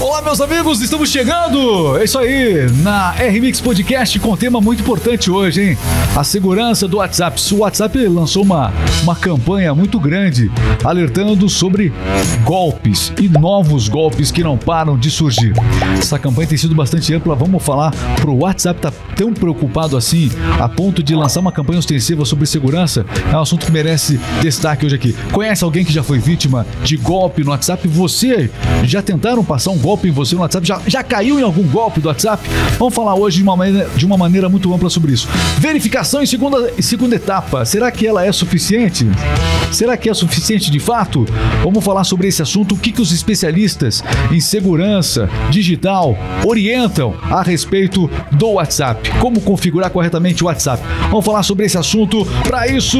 Olá, meus amigos, estamos chegando! É isso aí, na RMix Podcast com um tema muito importante hoje, hein? A segurança do WhatsApp. O WhatsApp lançou uma, uma campanha muito grande alertando sobre golpes e novos golpes que não param de surgir. Essa campanha tem sido bastante ampla. Vamos falar pro WhatsApp tá tão preocupado assim a ponto de lançar uma campanha ostensiva sobre segurança? É um assunto que merece destaque hoje aqui. Conhece alguém que já foi vítima de golpe no WhatsApp? Você já tentaram passar um golpe? Golpe em você no WhatsApp? Já, já caiu em algum golpe do WhatsApp? Vamos falar hoje de uma, maneira, de uma maneira muito ampla sobre isso. Verificação em segunda, em segunda etapa. Será que ela é suficiente? Será que é suficiente de fato? Vamos falar sobre esse assunto. O que, que os especialistas em segurança digital orientam a respeito do WhatsApp? Como configurar corretamente o WhatsApp? Vamos falar sobre esse assunto. Para isso,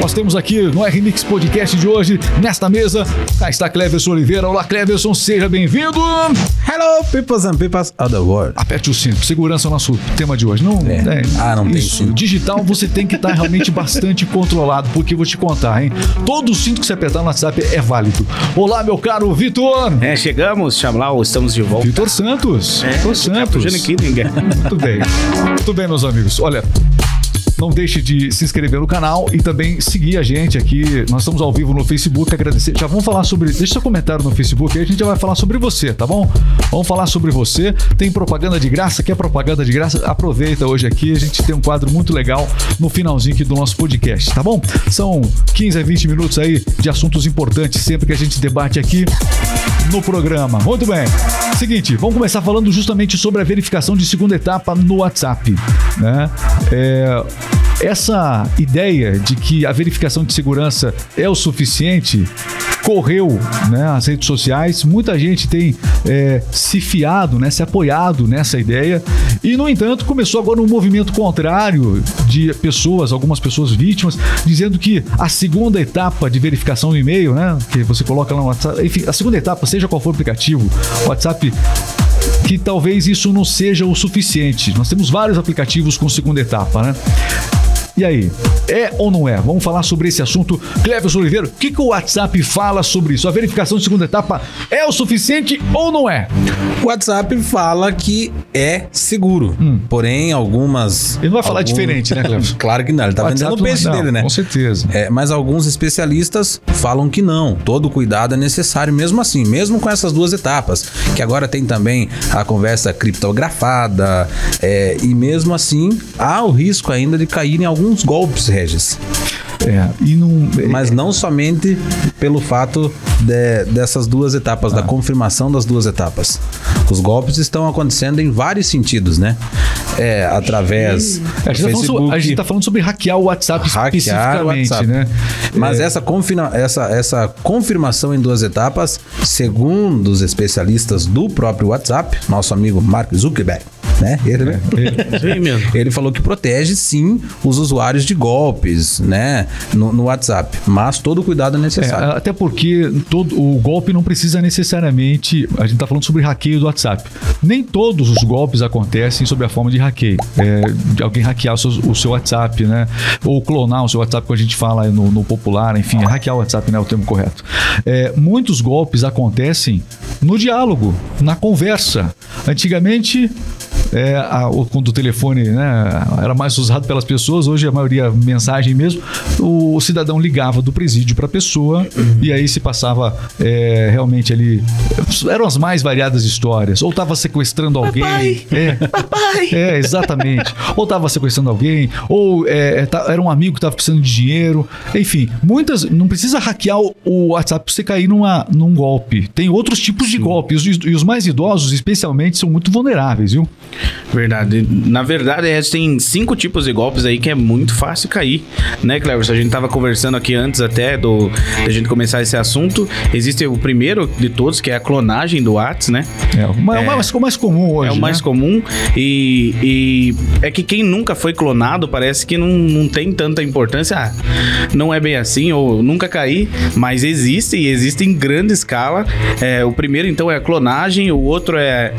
nós temos aqui no RMix Podcast de hoje, nesta mesa, cá está Cleverson Oliveira. Olá, Cleverson, seja bem-vindo. Hello, peoples and peoples of the world. Aperte o cinto. Segurança é o nosso tema de hoje. Não, é. É, ah, não isso. tem cinto. Digital você tem que estar tá realmente bastante controlado, porque eu vou te contar, hein? Todo cinto que você apertar no WhatsApp é válido. Olá, meu caro Vitor. É, chegamos, Chamlau, estamos de volta. Vitor Santos. É, Vitor Santos. Aqui, Muito bem. Muito bem, meus amigos. Olha, não deixe de se inscrever no canal e também seguir a gente aqui. Nós estamos ao vivo no Facebook. Agradecer. Já vamos falar sobre. Deixa seu comentário no Facebook aí, a gente já vai falar sobre você, tá bom? Vamos falar sobre você. Tem propaganda de graça? Quer propaganda de graça? Aproveita hoje aqui. A gente tem um quadro muito legal no finalzinho aqui do nosso podcast, tá bom? São 15 a 20 minutos aí de assuntos importantes sempre que a gente debate aqui no programa. Muito bem. Seguinte, vamos começar falando justamente sobre a verificação de segunda etapa no WhatsApp. Né? É, essa ideia de que a verificação de segurança é o suficiente correu né, as redes sociais, muita gente tem é, se fiado, né, se apoiado nessa ideia e, no entanto, começou agora um movimento contrário de pessoas, algumas pessoas vítimas, dizendo que a segunda etapa de verificação do e-mail, né, que você coloca lá no WhatsApp, enfim, a segunda etapa, seja qual for o aplicativo, WhatsApp que talvez isso não seja o suficiente. Nós temos vários aplicativos com segunda etapa, né? E aí, é ou não é? Vamos falar sobre esse assunto. Cleves Oliveira, o que, que o WhatsApp fala sobre isso? A verificação de segunda etapa é o suficiente ou não é? O WhatsApp fala que é seguro. Hum. Porém, algumas. Ele não vai falar algum... diferente, né, Cleves? claro que não. Ele tá vendendo o peixe dele, né? Com certeza. É, mas alguns especialistas falam que não. Todo cuidado é necessário, mesmo assim, mesmo com essas duas etapas. Que agora tem também a conversa criptografada. É, e mesmo assim, há o risco ainda de cair em algum alguns golpes, Regis. É, e não, Mas não somente pelo fato de, dessas duas etapas, ah. da confirmação das duas etapas. Os golpes estão acontecendo em vários sentidos, né? É, através. A gente, tá a gente tá falando sobre hackear o WhatsApp hackear especificamente, o WhatsApp. né? Mas é. essa, confina, essa, essa confirmação em duas etapas, segundo os especialistas do próprio WhatsApp, nosso amigo Mark Zuckerberg, né? Ele, né? Ele, mesmo. ele falou que protege sim os usuários de golpes, né? No, no WhatsApp. Mas todo cuidado é necessário. É, até porque todo, o golpe não precisa necessariamente. A gente está falando sobre hackeio do WhatsApp. Nem todos os golpes acontecem sob a forma de hackeio. É, de alguém hackear o seu, o seu, WhatsApp, né? Ou clonar o seu WhatsApp, como a gente fala no, no popular, enfim, hackear o WhatsApp não é o termo correto. É, muitos golpes acontecem no diálogo, na conversa. Antigamente, é, a, quando o telefone né, era mais usado pelas pessoas, hoje a maioria mensagem mesmo, o, o cidadão ligava do presídio para a pessoa uhum. e aí se passava é, realmente ali. Eram as mais variadas histórias. Ou estava sequestrando alguém. Papai, é, papai. é, exatamente. Ou estava sequestrando alguém, ou é, é era um amigo que estava precisando de dinheiro. Enfim, muitas. Não precisa hackear o WhatsApp para você cair numa, num golpe. Tem outros tipos Sim. de golpes. E os, e os mais idosos, especialmente, são muito vulneráveis, viu? Verdade. Na verdade, tem cinco tipos de golpes aí que é muito fácil cair, né, Cleverson? A gente tava conversando aqui antes até do da gente começar esse assunto. Existe o primeiro de todos, que é a clonagem do WhatsApp, né? É, o mais, é, o mais comum hoje. É o né? mais comum. E, e, é que quem nunca foi clonado parece que não, não tem tanta importância. Ah, não é bem assim, ou nunca caí, mas existe e existe em grande escala. É, o primeiro, então, é a clonagem, o outro é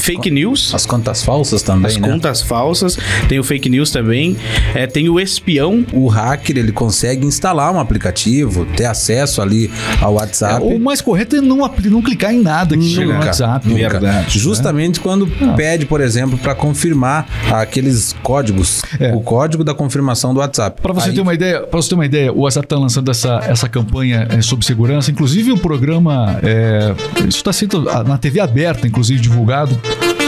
fake news. As contas contas falsas também, As né? contas falsas, tem o fake news também, é, tem o espião. O hacker, ele consegue instalar um aplicativo, ter acesso ali ao WhatsApp. o mais correto é não, não clicar em nada que chega no WhatsApp. nunca. Verdade, Justamente quando Ah. pede, por exemplo, para confirmar aqueles códigos, É. o código da confirmação do WhatsApp. Para você Aí- ter uma ideia, para você ter uma ideia, o WhatsApp está lançando essa, essa campanha é, sobre segurança. Inclusive o programa, é, isso está sendo na TV aberta, inclusive divulgado.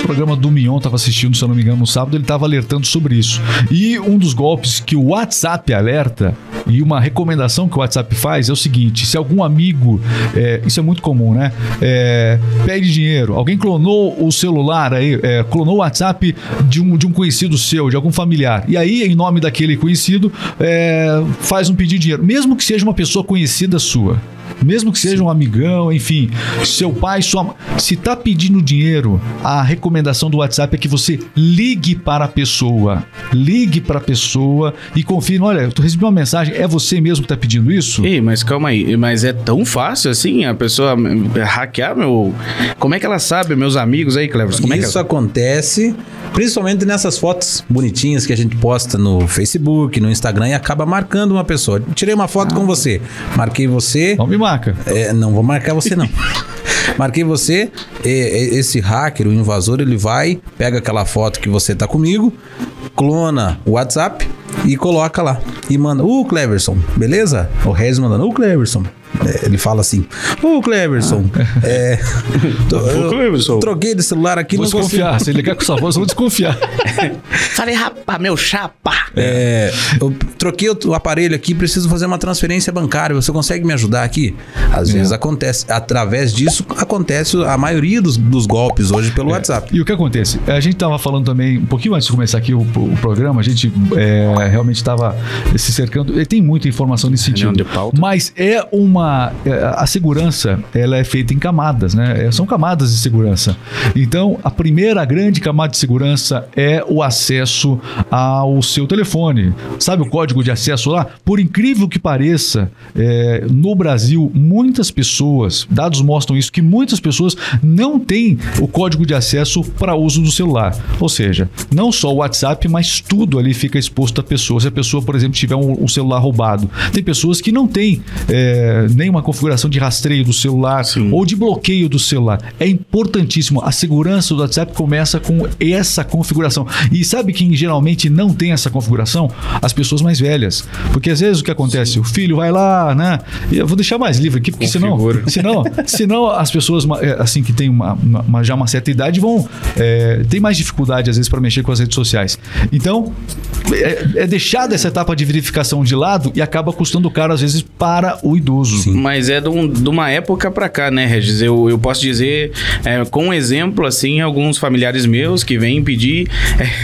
O programa do Mion estava assistindo, se eu não me engano, no sábado, ele estava alertando sobre isso. E um dos golpes que o WhatsApp alerta e uma recomendação que o WhatsApp faz é o seguinte: se algum amigo, é, isso é muito comum, né? É, pede dinheiro, alguém clonou o celular aí, é, clonou o WhatsApp de um, de um conhecido seu, de algum familiar. E aí, em nome daquele conhecido, é, faz um pedido de dinheiro, mesmo que seja uma pessoa conhecida sua. Mesmo que seja um amigão, enfim, seu pai, sua mãe. Se tá pedindo dinheiro, a recomendação do WhatsApp é que você ligue para a pessoa. Ligue para a pessoa e confirme: olha, eu recebi uma mensagem, é você mesmo que tá pedindo isso? Ei, mas calma aí, mas é tão fácil assim a pessoa hum, hackear meu. Como é que ela sabe, meus amigos aí, Clever? Como é que Isso acontece principalmente nessas fotos bonitinhas que a gente posta no Facebook, no Instagram e acaba marcando uma pessoa. Tirei uma foto com você, marquei você. Não me marca. É, não vou marcar você não. Marquei você, esse hacker, o invasor, ele vai, pega aquela foto que você tá comigo, clona o WhatsApp e coloca lá. E manda, ô Cleverson, beleza? O Regis mandando, ô Cleverson. É, ele fala assim, ô Cleverson, é, tô- eu Cleverson. troquei de celular aqui, Vou não consigo desconfiar. Se ligar com essa voz, eu vou desconfiar. Falei, rapaz, meu chapa. É, eu troquei o o aparelho aqui, preciso fazer uma transferência bancária. Você consegue me ajudar aqui? Às É. vezes acontece. Através disso, acontece a maioria dos, dos golpes hoje pelo WhatsApp. E o que acontece? A gente estava falando também, um pouquinho antes de começar aqui o, o programa, a gente é, realmente estava se cercando. e Tem muita informação nesse sentido. Reunião de pauta. Mas é uma. É, A segurança, ela é feita em camadas, né? É, São camadas de segurança. Então, a primeira grande camada de segurança é o acesso ao seu telefone. Sabe o código de acesso lá? Por incrível que pareça, é, no Brasil, muitas pessoas, dados mostram isso, que muitas pessoas não têm o código de acesso para uso do celular. Ou seja, não só o WhatsApp, mas tudo ali fica exposto à pessoa. Se a pessoa, por exemplo, tiver um, um celular roubado, tem pessoas que não têm é, nenhuma configuração de rastreio do celular ou de bloqueio do celular. É importantíssimo. A segurança do WhatsApp começa com essa configuração. E sabe quem geralmente não tem essa configuração? As pessoas mais velhas. Porque às vezes o que acontece? O filho vai lá, né? Eu vou deixar mais livre aqui, porque senão, Configura. senão, senão as pessoas é, assim que têm uma, uma- uma- já uma certa idade vão é, tem mais dificuldade às vezes para mexer com as redes sociais. Então é, é deixada essa etapa de verificação de lado e acaba custando caro às vezes para o idoso. Mas é de, um- de uma época pra cá, né, Regis? Eu, eu posso dizer, é, com um exemplo, assim, alguns familiares meus que vêm pedir.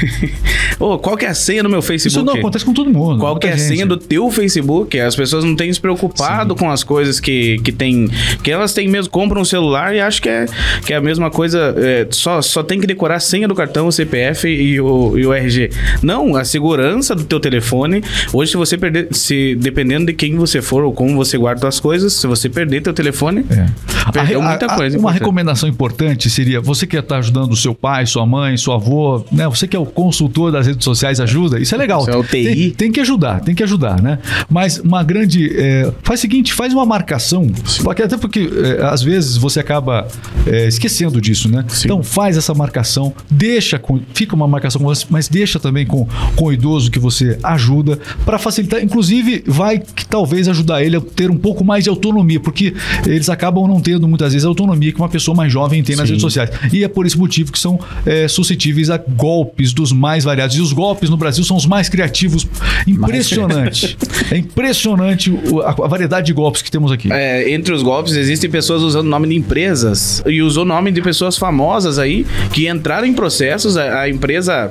Ô, qual que é a senha do meu Facebook? Isso não acontece com todo mundo. Qual que é a gente. senha do teu Facebook? As pessoas não têm se preocupado com as coisas que, que tem. Que elas têm mesmo, compram um celular e acham que é, que é a mesma coisa. é, só, só tem que decorar a senha do cartão, o CPF e o, e o RG. Não, a segurança do teu telefone. Hoje, se você perder, se dependendo de quem você for ou como você guarda as coisas, se você perder teu telefone, É. perdeu A- muita a- coisa. Uma recomendação importante seria: você que está ajudando o seu pai, sua mãe, seu avô, né? Você que é o consultor das redes sociais, ajuda. Isso é legal. Isso é o TI. Tem, tem que ajudar, tem que ajudar, né? Mas uma grande. é, faz o seguinte, faz uma marcação. Porque, até porque é, às vezes você acaba é, esquecendo disso, né? Então faz essa marcação, deixa com. Fica uma marcação com você, mas deixa também com, com o idoso que você ajuda para facilitar. Inclusive, vai que talvez ajudar ele a ter um pouco mais de autonomia, porque eles acabam não tendo muitas vezes a autonomia que uma pessoa mais jovem tem nas Sim. redes sociais. E é por esse motivo que são é, suscetíveis a golpes dos mais variados. E os golpes no Brasil são os mais criativos. Impressionante. é impressionante o- a, a variedade de golpes que temos aqui. É, entre os golpes existem pessoas usando nome de empresas e usou nome de pessoas famosas aí que entraram em processos, a, a empresa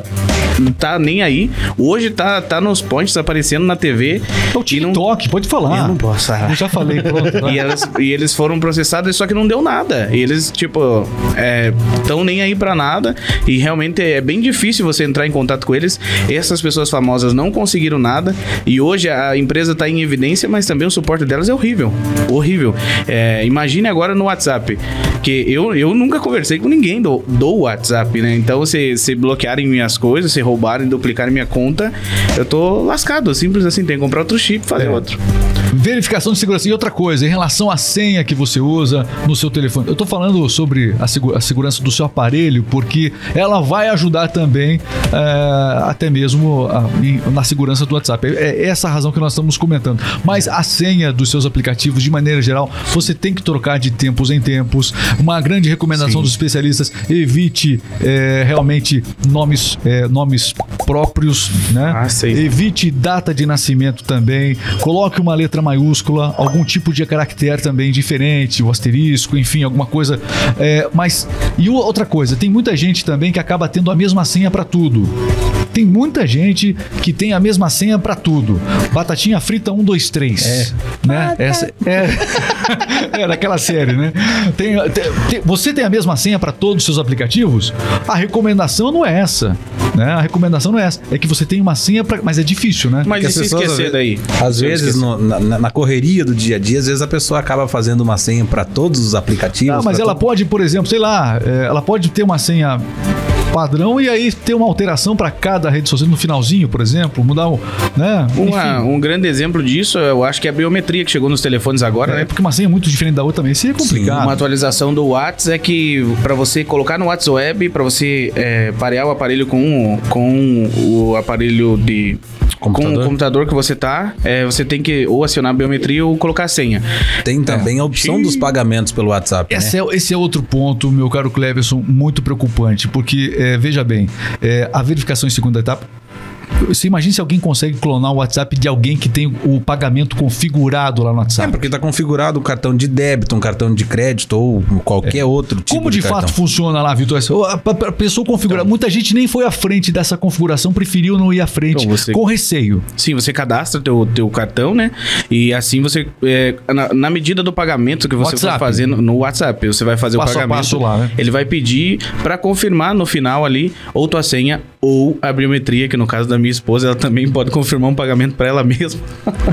não tá nem aí. Hoje tá, tá nos pontes aparecendo na TV. É o TikTok, pode falar. Eu não posso. Eu já falei e pronto. E, elas, e, eles foram processados, só que não deu nada. E eles, tipo, estão é, nem aí para nada. E realmente é bem difícil você entrar em contato com eles. Essas pessoas famosas não conseguiram nada. E hoje a empresa tá em evidência, mas também o suporte delas é horrível. Horrível. É, imagine agora no WhatsApp. Que eu, eu nunca conversei com ninguém do, do WhatsApp, né? Então, se, se bloquearem minhas coisas, se roubarem, duplicarem minha conta, eu tô lascado. Simples assim, tem que comprar outro chip e fazer é. outro. Verificação de segurança. E outra coisa, em relação à senha que você usa no seu telefone. Eu estou falando sobre a, a, segurança do seu aparelho, porque ela vai ajudar também é, até mesmo a, na segurança do WhatsApp. É, é essa a razão que nós estamos comentando. Mas a senha dos seus aplicativos, de maneira geral, você tem que trocar de tempos em tempos. Uma grande recomendação Sim. dos especialistas: evite é, realmente nomes, é, nomes próprios, né? Ah, evite data de nascimento também. Coloque uma letra maiúscula, algum tipo de caractere também diferente, o asterisco, enfim, alguma coisa. É, mas. E outra coisa, tem muita gente também que acaba tendo a mesma senha para tudo. Tem muita gente que tem a mesma senha para tudo. Batatinha frita 1, 2, 3. É. Né? Essa, é, é daquela série, né? Tem, tem, você tem a mesma senha para todos os seus aplicativos? A recomendação não é essa. Né? A recomendação não é essa. É que você tem uma senha, pra, mas é difícil, né? Mas e se esquecer daí? Às vezes, no, na, na, correria do dia a dia, às vezes a pessoa acaba fazendo uma senha para todos os aplicativos. Não, mas ela todo... pode, por exemplo, sei lá, é, ela pode ter uma senha padrão e aí ter uma alteração para cada rede social no finalzinho, por exemplo, mudar o, né? Uma, um grande exemplo disso, eu acho que é a biometria que chegou nos telefones agora, é, né? Porque uma senha é muito diferente da outra também, isso é complicado. Sim, uma atualização do WhatsApp é que para você colocar no WhatsApp Web, para você é, parear o aparelho com, com o aparelho de Computador? Com o computador que você tá, é, você tem que ou acionar a biometria ou colocar a senha. Tem também é. a opção dos pagamentos pelo WhatsApp. Esse, né? é, esse é outro ponto, meu caro Cleverson, muito preocupante, porque, é, veja bem, é, a verificação em segunda etapa você imagina se alguém consegue clonar o WhatsApp de alguém que tem o pagamento configurado lá no WhatsApp. É, porque está configurado um cartão de débito, um cartão de crédito ou qualquer é. outro tipo Como de, de fato funciona lá, Vitor? A pessoa configura. Então, Muita gente nem foi à frente dessa configuração, preferiu não ir à frente então você, com receio. Sim, você cadastra teu, teu cartão, né? E assim você. É, na, na, medida do pagamento que você WhatsApp. vai fazendo no WhatsApp, você vai fazer passo o pagamento. passo lá, né? Ele vai pedir para confirmar no final ali ou tua senha ou a biometria, que no caso da minha esposa, ela também pode confirmar um pagamento para ela mesma.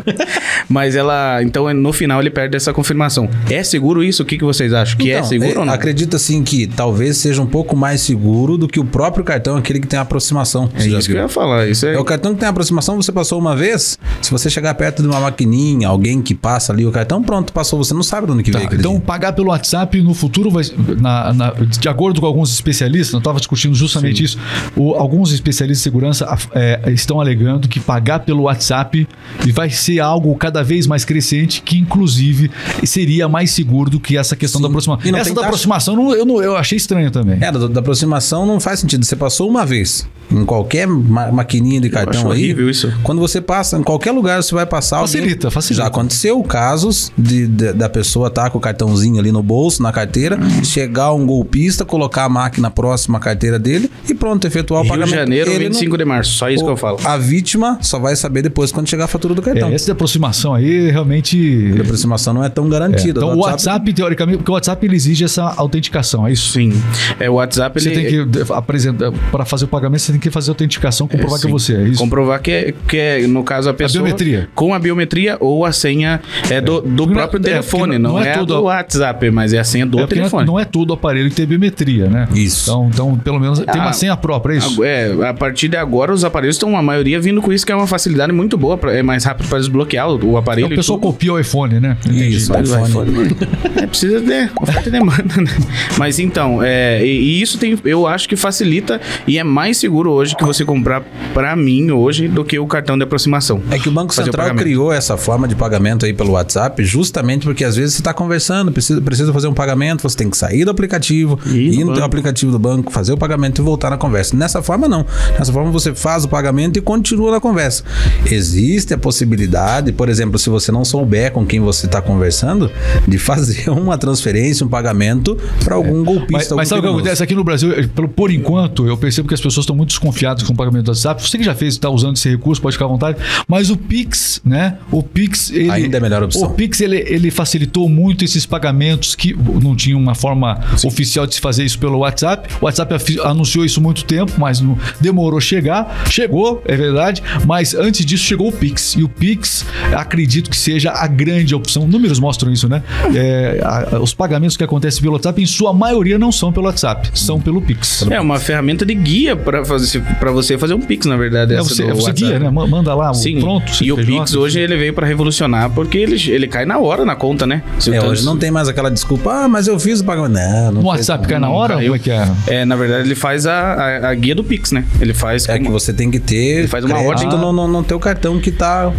Mas ela, então no final ele perde essa confirmação. É seguro isso? O que, que vocês acham? Que é então, é seguro ou não? Acredito assim que talvez seja um pouco mais seguro do que o próprio cartão, aquele que tem aproximação. É isso que eu ia falar. Isso é... é o cartão que tem aproximação, você passou uma vez. Se você chegar perto de uma maquininha, alguém que passa ali o cartão, pronto, passou. Você não sabe de onde que tá, veio. Então, dia. pagar pelo WhatsApp no futuro vai. Na, na, de acordo com alguns especialistas, eu estava discutindo justamente Sim. isso. O, alguns especialistas de segurança é, estão alegando que pagar pelo WhatsApp vai ser algo cada vez mais crescente, que inclusive seria mais seguro do que essa questão Sim. da aproximação. Essa da taxa... aproximação não, eu, não, eu achei estranho também. É, da, da, aproximação não faz sentido. Você passou uma vez em qualquer ma maquininha de cartão aí. isso. Quando você passa, em qualquer lugar você vai passar. Facilita, alguém... facilita. Já aconteceu casos de, de, da pessoa estar tá com o cartãozinho ali no bolso, na carteira, hum. chegar um golpista, colocar a máquina próxima à carteira dele e pronto, efetuar o Rio pagamento. Janeiro, Ele 25 não... de março, só isso o, que eu falo. A vítima só vai saber depois quando chegar a fatura do cartão. É, essa de aproximação aí realmente. A aproximação não é tão garantida. É. Então o WhatsApp, WhatsApp, teoricamente, porque o WhatsApp ele exige essa autenticação, é isso? Sim. É, o WhatsApp Você ele... tem que apresentar, para fazer o pagamento, você tem que fazer autenticação, comprovar é, que é você, é isso? Comprovar que é, que é, no caso, a pessoa. A biometria. Com a biometria ou a senha é do, do é, próprio telefone, não, não, é, tudo do WhatsApp, mas é a senha do telefone. Não é tudo aparelho que tem biometria, né? Isso. Então, então pelo menos tem uma ah, senha própria, é isso? É, a partir de agora os aparelhos estão, a maioria, vindo com isso, que é uma facilidade muito boa, pra, é mais rápido para desbloquear o, o aparelho. Então, o pessoal copia o iPhone, né? Entendi. Isso, o iPhone. iPhone. é, precisa de oferta e demanda, né? Mas então, é, e, e, isso tem, eu acho que facilita e é mais seguro hoje que você comprar para mim hoje do que o cartão de aproximação. É que o Banco Central o criou essa forma de pagamento aí pelo WhatsApp justamente porque às vezes você está conversando, precisa, precisa fazer um pagamento, você tem que sair do aplicativo, e ir no teu aplicativo do banco, fazer o pagamento e voltar na conversa. Nessa forma, não. Nessa forma, você faz o pagamento e continua na conversa. Existe a possibilidade, por exemplo, se você não souber com quem você está conversando, de fazer uma transferência, um pagamento para algum é. golpista. Mas, mas sabe o que acontece? Aqui no Brasil, por enquanto, eu percebo que as pessoas estão muito desconfiados com o pagamento do WhatsApp. Você que já fez, está usando esse recurso, pode ficar à vontade. Mas o Pix, né? O Pix. Ele, Ainda é a melhor opção. O Pix ele, ele facilitou muito esses pagamentos que não tinha uma forma Sim. oficial de se fazer isso pelo WhatsApp. O WhatsApp anunciou isso há muito tempo, mas não, demorou chegar. Chegou, é verdade. Mas antes disso chegou o Pix. E o Pix, acredito que seja a grande opção. Números mostram isso, né? É, a, os pagamentos que acontecem pelo WhatsApp, em sua maioria, não são pelo WhatsApp, são pelo Pix. É uma ferramenta de guia para fazer para você fazer um Pix, na verdade. É, você, você guia, né? Manda lá, Sim. pronto. E o Pix hoje ele veio para revolucionar porque ele, ele cai na hora na conta, né? é, hoje não tem mais aquela desculpa, ah, mas eu fiz o pagamento. Não, não. No WhatsApp cai na hora? Como é que é? É, na verdade ele faz a, a, a guia do Pix, né? Ele faz. É como... que você tem que ter. Ele faz uma ordem no, no, no teu cartão que tá.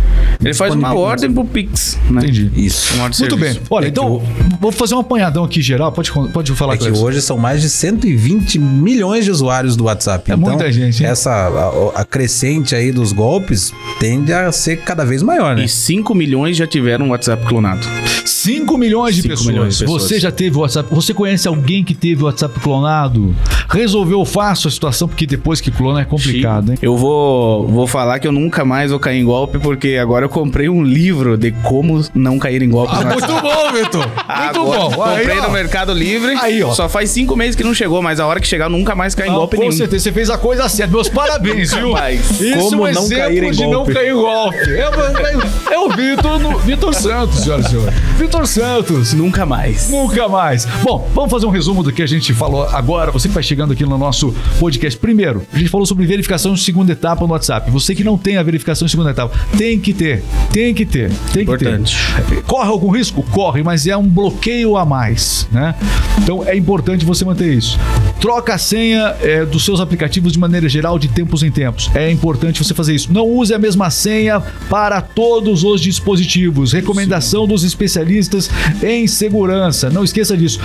Ele faz uma ordem pro Pix, né? Entendi. Isso. Muito bem. Olha, é então, vou fazer um apanhadão aqui geral. Pode, pode falar É que hoje são mais de 120 milhões de usuários do WhatsApp. É então, muita gente. Hein? Essa a, a, crescente aí dos golpes tende a ser cada vez maior, né? E 5 milhões já tiveram WhatsApp clonado. 5 milhões, de pessoas. milhões de pessoas. Você já teve o WhatsApp? Você conhece alguém que teve o WhatsApp clonado? Resolveu fácil a situação, porque depois que clona é complicado, hein? Eu vou, vou falar que eu nunca mais vou cair em golpe, porque agora eu comprei um livro de como não cair em golpe. Ah, muito bom, Vitor! Muito agora, bom! Comprei aí, no Mercado Livre. Aí, ó. Só faz cinco meses que não chegou, mas a hora que chegar, eu nunca mais cair em golpe com nenhum. Com certeza, você fez a coisa certa. Meus parabéns, viu? Isso como é um não cair em de golpe. não cair em golpe. É, é o Vitor, Vitor Santos, senhoras e senhores. Vitor Santos. Nunca mais. Nunca mais. Bom, vamos fazer um resumo do que a gente falou agora. Você que vai chegando aqui no nosso podcast. Primeiro, a gente falou sobre verificação de segunda etapa no WhatsApp. Você que não tem a verificação de segunda etapa, tem que ter. Tem que ter. Tem importante. que ter. Corre algum risco? Corre, mas é um bloqueio a mais, né? Então é importante você manter isso. Troca a senha é, dos seus aplicativos de maneira geral de tempos em tempos. É importante você fazer isso. Não use a mesma senha para todos os dispositivos. Recomendação Sim. dos especialistas em segurança. Não esqueça disso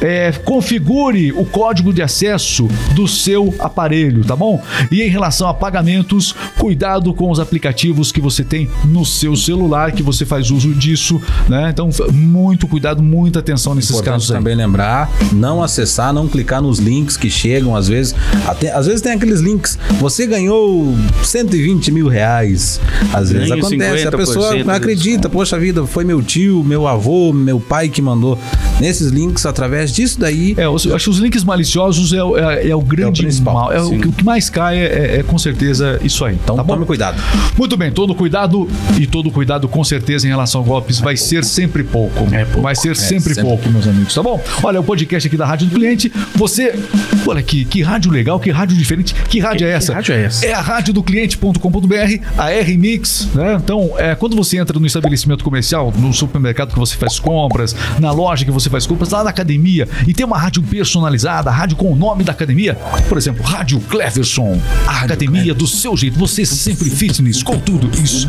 é, configure o código de acesso do seu aparelho, tá bom? E em relação a pagamentos, cuidado com os aplicativos que você tem no seu celular, que você faz uso disso, né? Então, muito cuidado, muita atenção nesses Importante casos. Aí. também lembrar, não acessar, não clicar nos links que chegam, às vezes, até, às vezes tem aqueles links, você ganhou 120 mil reais. Às vezes Ganho acontece, a pessoa não acredita, poxa vida, foi meu tio, meu avô, meu pai que mandou. Nesses links, através disso daí. É, eu acho que os links maliciosos é, é, é o grande é o mal. É o, o, que mais cai é, é, é, com certeza isso aí. Então tá tome cuidado. Muito bem, todo cuidado e todo cuidado com certeza em relação a golpes vai ser sempre pouco. É pouco. Vai ser é, sempre, sempre, pouco, meus amigos, tá bom? Olha, o podcast aqui da Rádio do Cliente, você. Olha que, que rádio legal, que rádio diferente. Que rádio que, é essa? Que rádio é essa? É a rádio do cliente.com.br, a R-Mix, né? Então, é, quando você entra no estabelecimento comercial, no supermercado que você faz compras, na loja que você faz compras, lá na academia, e tem uma rádio personalizada, rádio com o nome da academia. Por exemplo, Rádio Cleverson. A academia do seu jeito. Você sempre fitness, com tudo isso.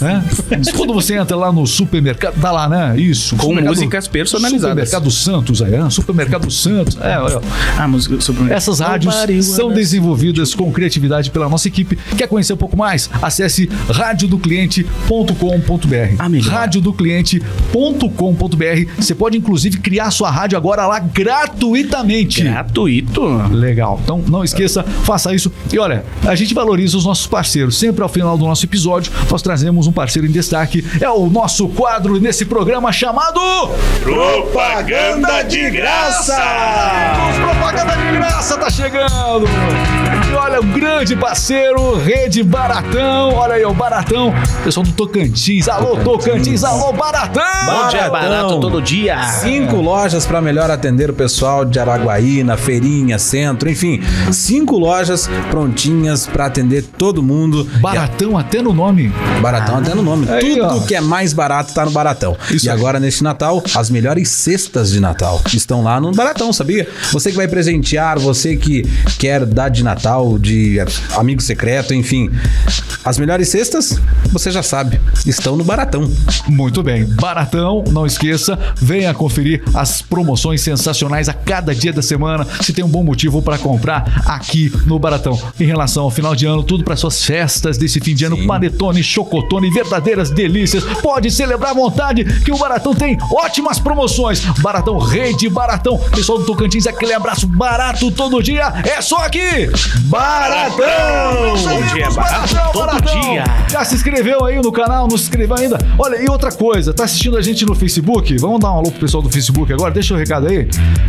Né? Quando você entra lá no supermercado, dá lá, né? Isso. Com músicas personalizadas. Supermercado Santos, aí, né? Supermercado Santos. É, olha. Ah, música supermercado. Essas rádios são desenvolvidas com criatividade pela nossa equipe. Quer conhecer um pouco mais? Acesse radiodocliente.com.br. Ah, radiodocliente.com.br. Você pode inclusive criar sua rádio agora lá gratuitamente. Gratuito? Legal. Então não esqueça, faça isso. E olha, a gente valoriza os nossos parceiros. Sempre ao final do nosso episódio, nós trazemos um parceiro em destaque. É o nosso quadro nesse programa chamado Propaganda de Graça! Propaganda de Graça tá chegando! E olha, um grande parceiro, Rede Baratão. Olha aí, o Baratão. Pessoal do Tocantins. Alô, Tocantins. Alô, Baratão! Bom dia, barato todo dia. Cinco lojas para melhor atender o pessoal de Araguaína, Feirinha, Centro, enfim. Cinco lojas prontinhas para atender todo mundo. Baratão a... até no nome. Baratão ah, até no nome. Aí, Tudo ó. que é mais barato tá no Baratão. Isso e aí. agora, neste Natal, as melhores cestas de Natal estão lá no Baratão, sabia? Você que vai presentear, você que quer dar de Natal, de amigo secreto, enfim. As melhores cestas, você já sabe, estão no Baratão. Muito bem. Baratão, não esqueça, venha conferir as promoções sensacionais a cada dia da semana. Se tem um bom motivo para comprar aqui no Baratão. Em relação ao final de ano, tudo para suas festas desse fim de ano, Sim. panetone, chocotone, verdadeiras delícias. Pode celebrar à vontade que o Baratão tem ótimas promoções. Baratão Rede, Baratão. Pessoal do Tocantins, aquele abraço barato todo dia. É só aqui. Baratão! Bom dia, barato todo Baratão. Dia. Já se inscreveu aí no canal? Não se inscreveu ainda? Olha, e outra coisa, tá assistindo a gente no Facebook? Vamos dar um alô pro pessoal do Facebook agora? Deixa o um recado aí.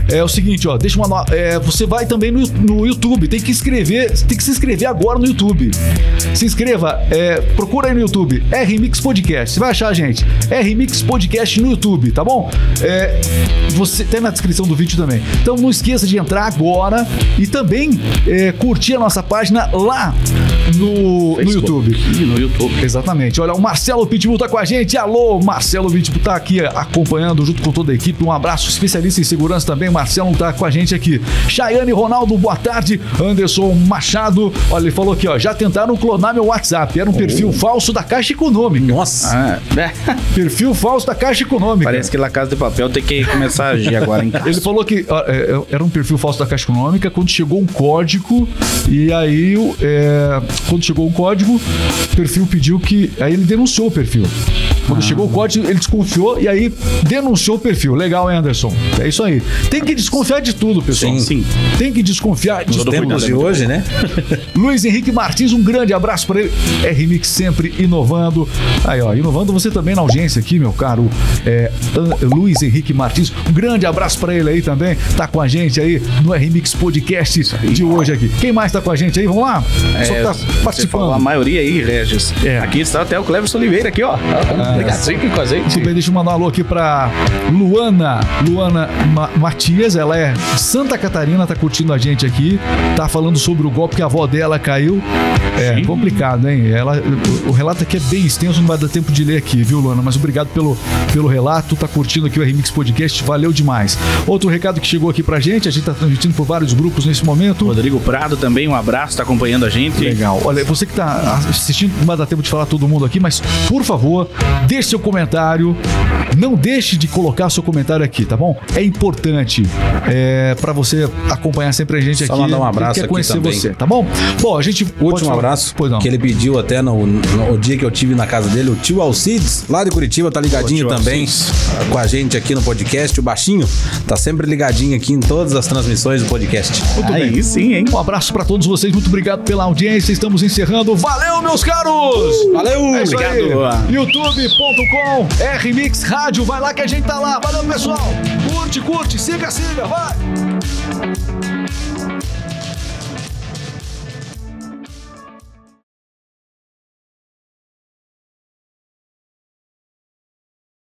É o seguinte, ó, deixa uma é, você vai também no, no YouTube, tem que inscrever, tem que se inscrever agora no YouTube. Se inscreva, é, procura aí no YouTube, RMix Podcast. Você vai achar, gente. RMix Podcast no YouTube, tá bom? É, você tem na descrição do vídeo também. Então não esqueça de entrar agora e também é, curtir a nossa página lá no, no YouTube. No YouTube. Exatamente. Olha, o Marcelo Pitbull tá com a gente. Alô, Marcelo Pitbull tá aqui acompanhando junto com toda a equipe. Um abraço especialista em segurança também. Marcelo tá com a gente aqui. Chayane Ronaldo, boa tarde. Anderson Machado, olha, ele falou aqui, ó, já tentaram clonar meu WhatsApp. Era um oh. perfil falso da Caixa Econômica. Nossa. Ah, é. perfil falso da Caixa Econômica. Parece que La Casa de Papel tem que começar a agir agora em casa. Ele falou que ó, é, é, era um perfil falso da Caixa Econômica quando chegou um código e aí é, quando chegou o código, o perfil pediu que. Aí ele denunciou o perfil. Quando ah. chegou o código, ele desconfiou e aí denunciou o perfil. Legal, Anderson. É isso aí. Tem que desconfiar de tudo, pessoal. Sim, sim. Tem que desconfiar de tudo. tempos de hoje, né? Luiz Henrique Martins, um grande abraço para ele. RMix sempre inovando. Aí, ó, inovando você também na audiência aqui, meu caro é, Luiz Henrique Martins. Um grande abraço para ele aí também. Tá com a gente aí no RMix Podcast de hoje aqui. Quem mais tá com a gente aí? Vamos lá? É, Só tá participando. A maioria aí, Regis. É. Aqui está até o Cleverson Oliveira aqui, ó. Ah, Ligadinho com a gente. Muito bem, deixa eu mandar um alô aqui pra Luana. Luana Ma Matias, ela é de Santa Catarina, tá curtindo a gente aqui. Tá falando sobre o golpe que a avó dela caiu. É Sim. complicado, hein? Ela, o, o, relato aqui é bem extenso, não vai dar tempo de ler aqui, viu, Luana? Mas obrigado pelo, pelo relato. Tá curtindo aqui o RMix Podcast, valeu demais. Outro recado que chegou aqui pra gente, a gente tá transmitindo por vários grupos nesse momento. Rodrigo Prado também, um abraço, tá acompanhando a gente. Legal. Olha, você que tá assistindo, não vai dar tempo de falar todo mundo aqui, mas por favor, deixe seu comentário. Não deixe de colocar seu comentário aqui, tá bom? É importante é, para você acompanhar sempre a gente Só aqui. mandar um abraço quer conhecer também. você, tá bom? Bom, a gente. Último abraço. Pois não. Que ele pediu até no, no, dia que eu tive na casa dele, o tio Alcides, lá de Curitiba, tá ligadinho também Alcides. com a gente aqui no podcast. O baixinho tá sempre ligadinho aqui em todas as transmissões do podcast. Muito Aí bem. sim, hein? Um abraço para todos vocês, muito obrigado pela audiência. Estamos encerrando. Valeu, meus caros! Valeu! É obrigado! youtube.com RMix Rádio, vai lá que a gente tá lá. Valeu, pessoal! Curte, curte, siga, siga, vai!